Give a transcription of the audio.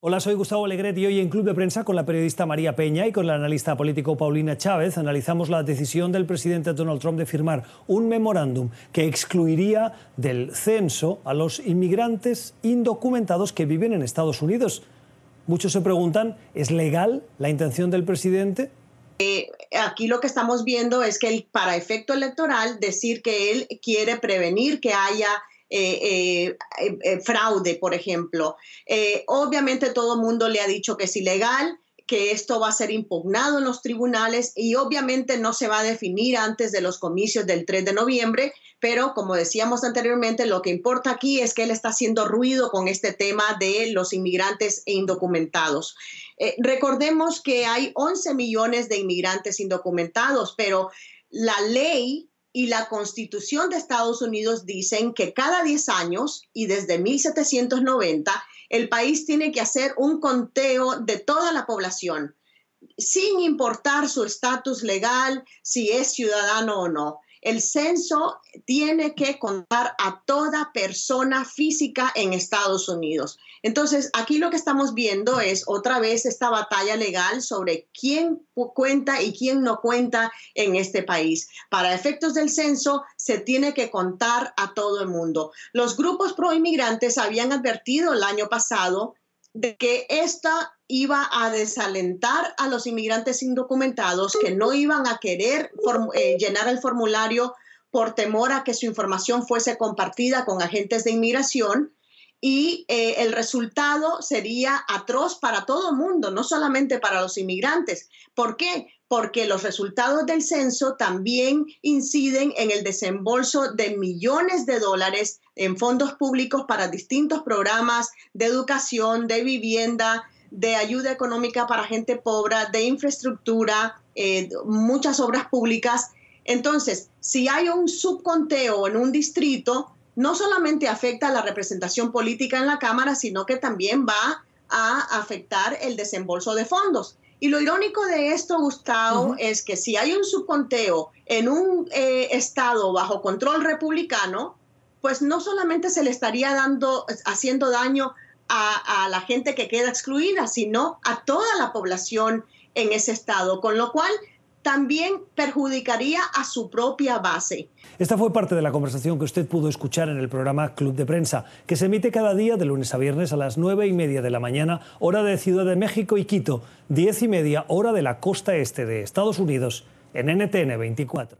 Hola, soy Gustavo Alegret y hoy en Club de Prensa con la periodista María Peña y con la analista político Paulina Chávez analizamos la decisión del presidente Donald Trump de firmar un memorándum que excluiría del censo a los inmigrantes indocumentados que viven en Estados Unidos. Muchos se preguntan, ¿es legal la intención del presidente? Eh, aquí lo que estamos viendo es que para efecto electoral decir que él quiere prevenir que haya eh, eh, eh, fraude, por ejemplo. obviamente todo el mundo le ha dicho que es ilegal, que esto va a ser impugnado en los tribunales y obviamente no se va a definir antes de los comicios del 3 de noviembre, pero como decíamos anteriormente, lo que importa aquí es que él está haciendo ruido con este tema de los inmigrantes e indocumentados. recordemos que hay 11 millones de inmigrantes indocumentados, pero la ley y la Constitución de Estados Unidos dicen que cada 10 años y desde 1790 el país tiene que hacer un conteo de toda la población, sin importar su estatus legal, si es ciudadano o no. El censo tiene que contar a toda persona física en Estados Unidos. Entonces, aquí lo que estamos viendo es otra vez esta batalla legal sobre quién cuenta y quién no cuenta en este país. Para efectos del censo, se tiene que contar a todo el mundo. Los grupos pro inmigrantes habían advertido el año pasado de que esta iba a desalentar a los inmigrantes indocumentados que no iban a querer eh, llenar el formulario por temor a que su información fuese compartida con agentes de inmigración y eh, el resultado sería atroz para todo el mundo, no solamente para los inmigrantes. ¿Por qué? Porque los resultados del censo también inciden en el desembolso de millones de dólares en fondos públicos para distintos programas de educación, de vivienda, de ayuda económica para gente pobre, de infraestructura, eh, muchas obras públicas. Entonces, si hay un subconteo en un distrito, no solamente afecta a la representación política en la Cámara, sino que también va a afectar el desembolso de fondos. Y lo irónico de esto, Gustavo, es que si hay un subconteo en un eh, estado bajo control republicano, pues no solamente se le estaría dando, haciendo daño a, a la gente que queda excluida, sino a toda la población en ese estado, con lo cual también perjudicaría a su propia base. Esta fue parte de la conversación que usted pudo escuchar en el programa Club de Prensa, que se emite cada día de lunes a viernes a las nueve y media de la mañana, hora de Ciudad de México y Quito, diez y media, hora de la costa este de Estados Unidos, en NTN 24.